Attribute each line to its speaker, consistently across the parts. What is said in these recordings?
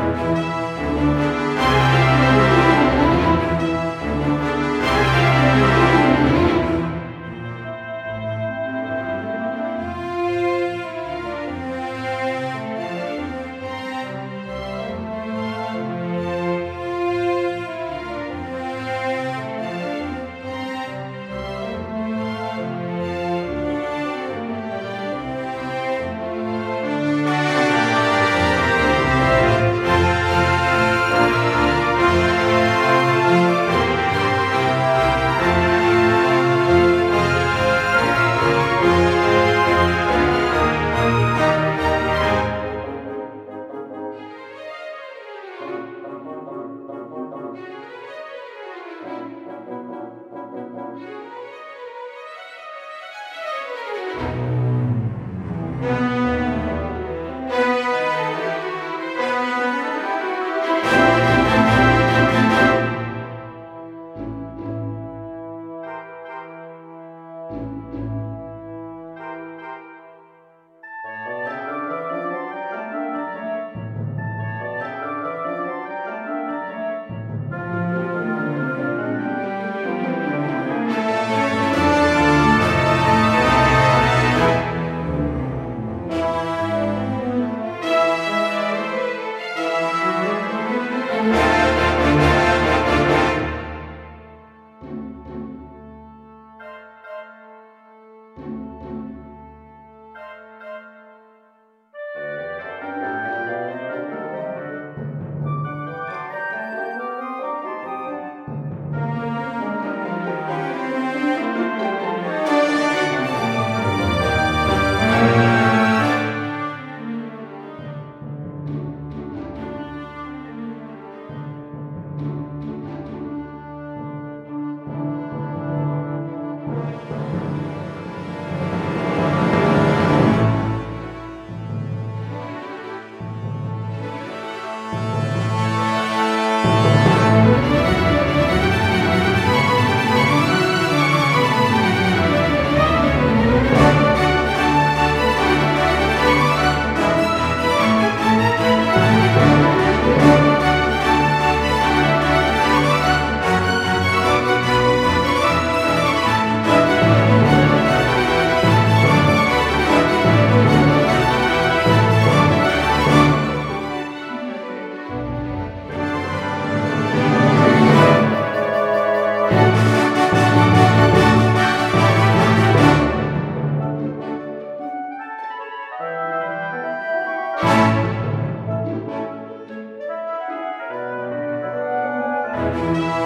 Speaker 1: Música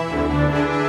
Speaker 1: Música